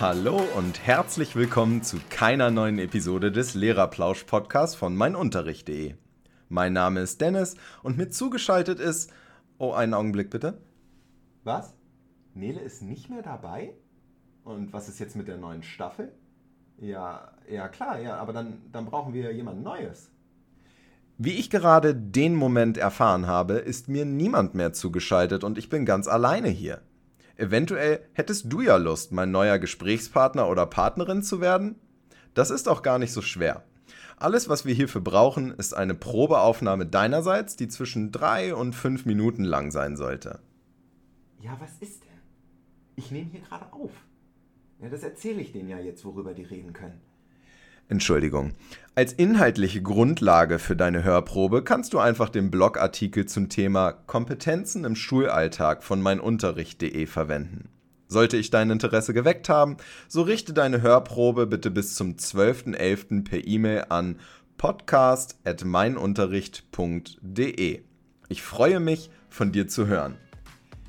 Hallo und herzlich willkommen zu keiner neuen Episode des Lehrerplausch-Podcasts von meinunterricht.de. Mein Name ist Dennis und mit zugeschaltet ist. Oh, einen Augenblick bitte. Was? Nele ist nicht mehr dabei? Und was ist jetzt mit der neuen Staffel? Ja, ja klar, ja, aber dann, dann brauchen wir jemand Neues. Wie ich gerade den Moment erfahren habe, ist mir niemand mehr zugeschaltet und ich bin ganz alleine hier. Eventuell hättest du ja Lust, mein neuer Gesprächspartner oder Partnerin zu werden? Das ist auch gar nicht so schwer. Alles, was wir hierfür brauchen, ist eine Probeaufnahme deinerseits, die zwischen drei und fünf Minuten lang sein sollte. Ja, was ist denn? Ich nehme hier gerade auf. Ja, das erzähle ich denen ja jetzt, worüber die reden können. Entschuldigung. Als inhaltliche Grundlage für deine Hörprobe kannst du einfach den Blogartikel zum Thema Kompetenzen im Schulalltag von meinunterricht.de verwenden. Sollte ich dein Interesse geweckt haben, so richte deine Hörprobe bitte bis zum 12.11. per E-Mail an podcast.meinunterricht.de. Ich freue mich, von dir zu hören.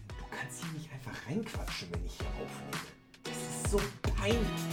Du kannst hier nicht einfach reinquatschen, wenn ich hier aufnehme. Das ist so peinlich.